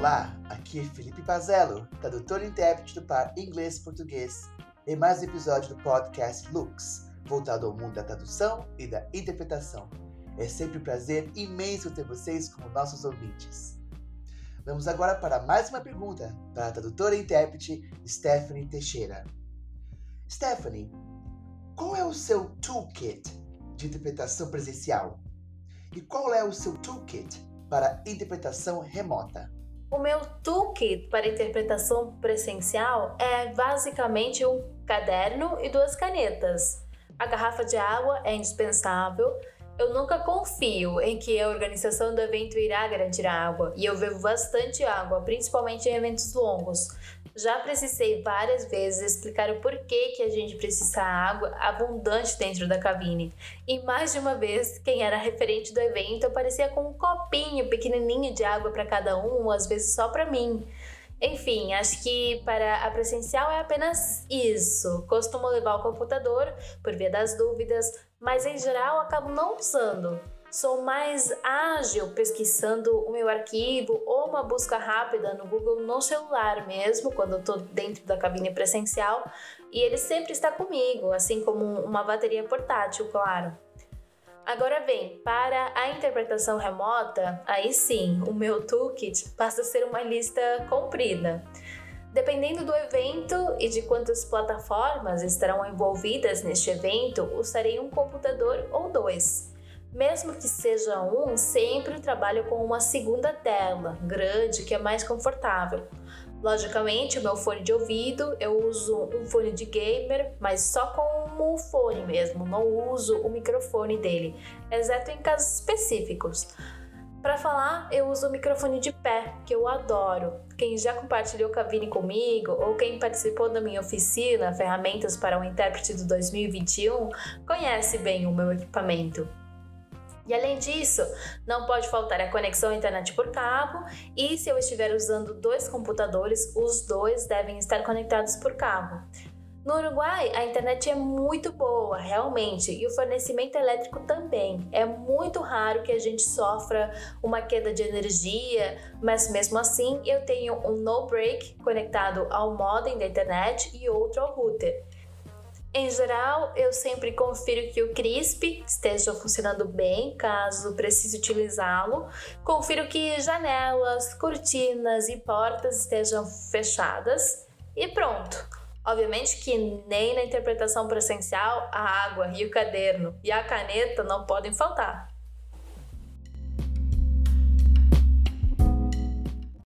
Olá, aqui é Felipe Pazello, tradutor e intérprete do par inglês-português, em mais um episódio do podcast Lux, voltado ao mundo da tradução e da interpretação. É sempre um prazer imenso ter vocês como nossos ouvintes. Vamos agora para mais uma pergunta para a tradutora e intérprete Stephanie Teixeira. Stephanie, qual é o seu toolkit de interpretação presencial? E qual é o seu toolkit para interpretação remota? O meu toolkit para interpretação presencial é basicamente um caderno e duas canetas. A garrafa de água é indispensável. Eu nunca confio em que a organização do evento irá garantir água e eu bebo bastante água, principalmente em eventos longos. Já precisei várias vezes explicar o porquê que a gente precisa água abundante dentro da cabine. E mais de uma vez, quem era referente do evento aparecia com um copinho pequenininho de água para cada um, às vezes só para mim. Enfim, acho que para a presencial é apenas isso. Costumo levar o computador por via das dúvidas, mas em geral acabo não usando sou mais ágil pesquisando o meu arquivo ou uma busca rápida no Google no celular mesmo, quando eu estou dentro da cabine presencial, e ele sempre está comigo, assim como uma bateria portátil, claro. Agora bem, para a interpretação remota, aí sim, o meu toolkit passa a ser uma lista comprida. Dependendo do evento e de quantas plataformas estarão envolvidas neste evento, usarei um computador ou dois. Mesmo que seja um, sempre trabalho com uma segunda tela, grande, que é mais confortável. Logicamente, o meu fone de ouvido, eu uso um fone de gamer, mas só como fone mesmo, não uso o microfone dele, exceto em casos específicos. Para falar, eu uso o microfone de pé, que eu adoro. Quem já compartilhou cabine comigo ou quem participou da minha oficina Ferramentas para o Intérprete do 2021 conhece bem o meu equipamento. E além disso, não pode faltar a conexão à internet por cabo, e se eu estiver usando dois computadores, os dois devem estar conectados por cabo. No Uruguai, a internet é muito boa, realmente, e o fornecimento elétrico também. É muito raro que a gente sofra uma queda de energia, mas mesmo assim eu tenho um no break conectado ao modem da internet e outro ao router. Em geral, eu sempre confiro que o CRISP esteja funcionando bem, caso precise utilizá-lo. Confiro que janelas, cortinas e portas estejam fechadas e pronto. Obviamente que nem na interpretação presencial a água e o caderno e a caneta não podem faltar.